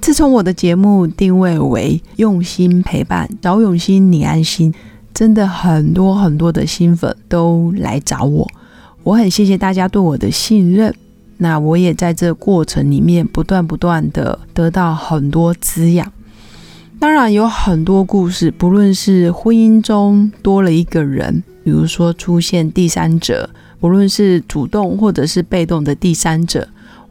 自从我的节目定位为用心陪伴，找永心你安心，真的很多很多的新粉都来找我，我很谢谢大家对我的信任。那我也在这过程里面不断不断的得到很多滋养。当然有很多故事，不论是婚姻中多了一个人，比如说出现第三者，不论是主动或者是被动的第三者。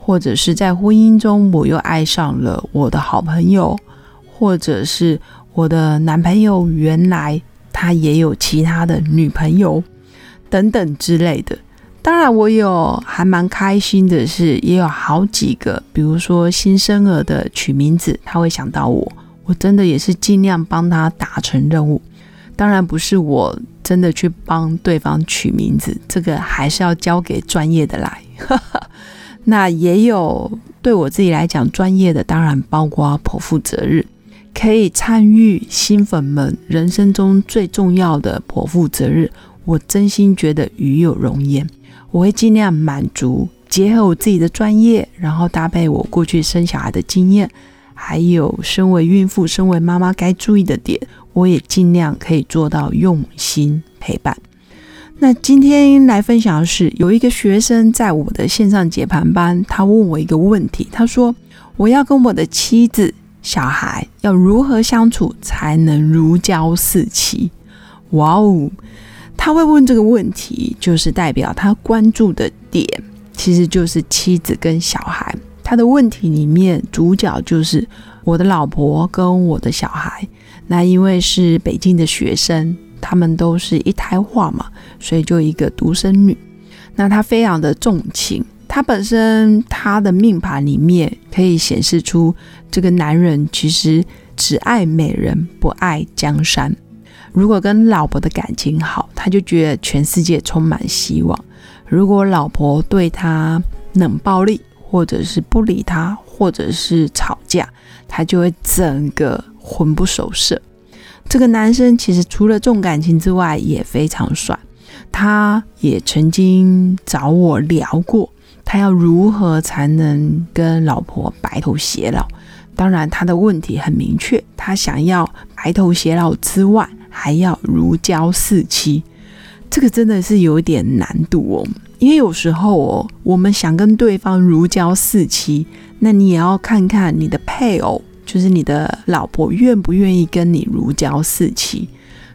或者是在婚姻中，我又爱上了我的好朋友，或者是我的男朋友，原来他也有其他的女朋友，等等之类的。当然，我有还蛮开心的是，也有好几个，比如说新生儿的取名字，他会想到我，我真的也是尽量帮他达成任务。当然，不是我真的去帮对方取名字，这个还是要交给专业的来。那也有对我自己来讲专业的，当然包括剖腹择日，可以参与新粉们人生中最重要的剖腹择日，我真心觉得与有荣焉。我会尽量满足，结合我自己的专业，然后搭配我过去生小孩的经验，还有身为孕妇、身为妈妈该注意的点，我也尽量可以做到用心陪伴。那今天来分享的是，有一个学生在我的线上解盘班，他问我一个问题，他说：“我要跟我的妻子、小孩要如何相处才能如胶似漆？”哇哦，他会问这个问题，就是代表他关注的点其实就是妻子跟小孩。他的问题里面主角就是我的老婆跟我的小孩。那因为是北京的学生。他们都是一胎化嘛，所以就一个独生女。那她非常的重情，她本身她的命盘里面可以显示出这个男人其实只爱美人不爱江山。如果跟老婆的感情好，他就觉得全世界充满希望；如果老婆对他冷暴力，或者是不理他，或者是吵架，他就会整个魂不守舍。这个男生其实除了重感情之外，也非常帅。他也曾经找我聊过，他要如何才能跟老婆白头偕老？当然，他的问题很明确，他想要白头偕老之外，还要如胶似漆。这个真的是有点难度哦，因为有时候哦，我们想跟对方如胶似漆，那你也要看看你的配偶。就是你的老婆愿不愿意跟你如胶似漆？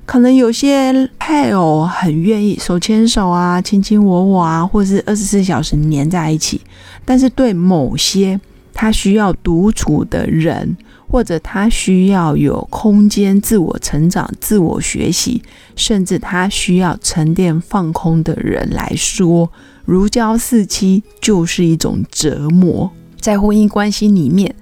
可能有些配偶很愿意手牵手啊、卿卿我我啊，或是二十四小时黏在一起。但是对某些他需要独处的人，或者他需要有空间自我成长、自我学习，甚至他需要沉淀放空的人来说，如胶似漆就是一种折磨。在婚姻关系里面。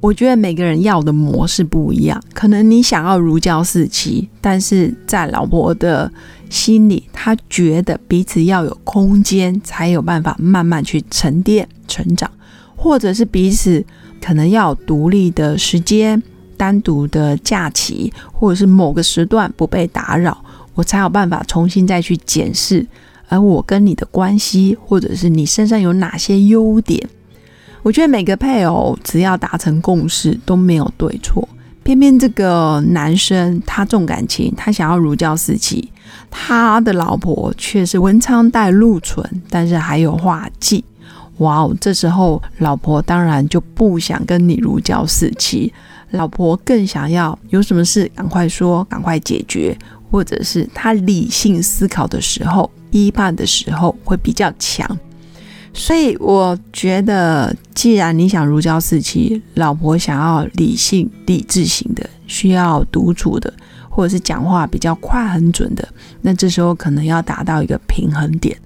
我觉得每个人要的模式不一样，可能你想要如胶似漆，但是在老婆的心里，她觉得彼此要有空间，才有办法慢慢去沉淀成长，或者是彼此可能要独立的时间、单独的假期，或者是某个时段不被打扰，我才有办法重新再去检视，而我跟你的关系，或者是你身上有哪些优点。我觉得每个配偶只要达成共识都没有对错，偏偏这个男生他重感情，他想要如胶似漆，他的老婆却是文昌带禄存，但是还有画忌。哇哦，这时候老婆当然就不想跟你如胶似漆，老婆更想要有什么事赶快说，赶快解决，或者是他理性思考的时候，批判的时候会比较强。所以我觉得，既然你想如胶似漆，老婆想要理性、理智型的，需要独处的，或者是讲话比较快、很准的，那这时候可能要达到一个平衡点。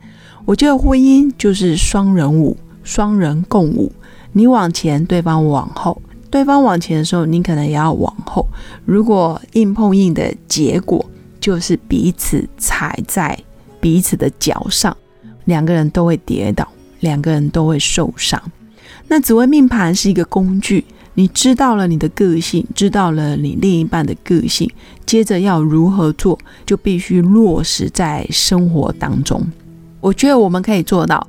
我觉得婚姻就是双人舞，双人共舞，你往前，对方往后；对方往前的时候，你可能也要往后。如果硬碰硬的结果，就是彼此踩在彼此的脚上，两个人都会跌倒，两个人都会受伤。那紫微命盘是一个工具，你知道了你的个性，知道了你另一半的个性，接着要如何做，就必须落实在生活当中。我觉得我们可以做到。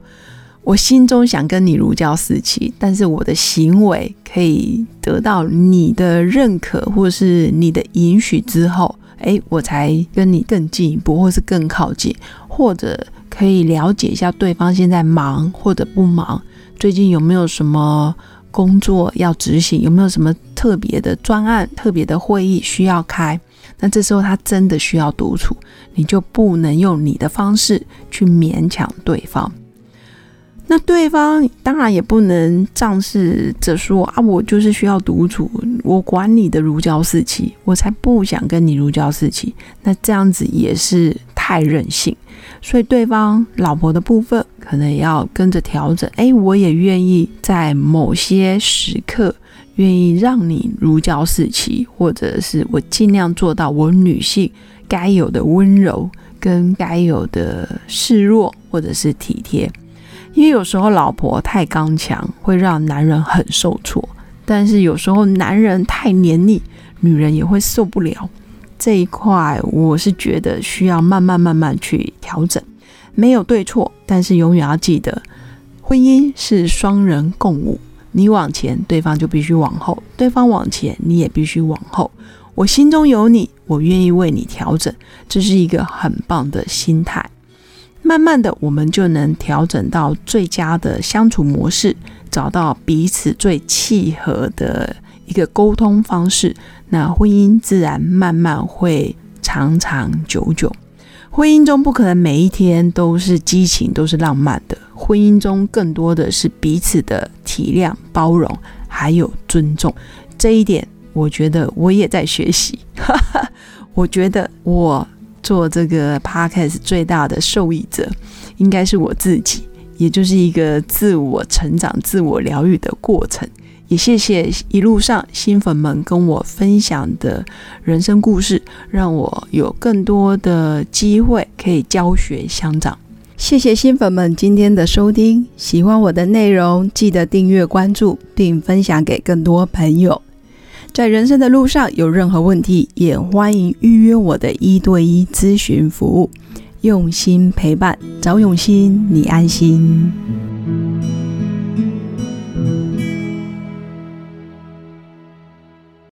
我心中想跟你如胶似漆，但是我的行为可以得到你的认可或是你的允许之后，诶，我才跟你更进一步，或是更靠近，或者可以了解一下对方现在忙或者不忙，最近有没有什么工作要执行，有没有什么特别的专案、特别的会议需要开。那这时候他真的需要独处，你就不能用你的方式去勉强对方。那对方当然也不能仗势着说啊，我就是需要独处，我管你的如胶似漆，我才不想跟你如胶似漆。那这样子也是太任性，所以对方老婆的部分可能也要跟着调整。哎，我也愿意在某些时刻愿意让你如胶似漆，或者是我尽量做到我女性该有的温柔跟该有的示弱或者是体贴。因为有时候老婆太刚强，会让男人很受挫；但是有时候男人太黏腻，女人也会受不了。这一块我是觉得需要慢慢慢慢去调整，没有对错，但是永远要记得，婚姻是双人共舞，你往前，对方就必须往后；对方往前，你也必须往后。我心中有你，我愿意为你调整，这是一个很棒的心态。慢慢的，我们就能调整到最佳的相处模式，找到彼此最契合的一个沟通方式。那婚姻自然慢慢会长长久久。婚姻中不可能每一天都是激情，都是浪漫的。婚姻中更多的是彼此的体谅、包容，还有尊重。这一点，我觉得我也在学习。我觉得我。做这个 podcast 最大的受益者应该是我自己，也就是一个自我成长、自我疗愈的过程。也谢谢一路上新粉们跟我分享的人生故事，让我有更多的机会可以教学相长。谢谢新粉们今天的收听，喜欢我的内容，记得订阅、关注并分享给更多朋友。在人生的路上有任何问题，也欢迎预约我的一对一咨询服务。用心陪伴，找永新，你安心。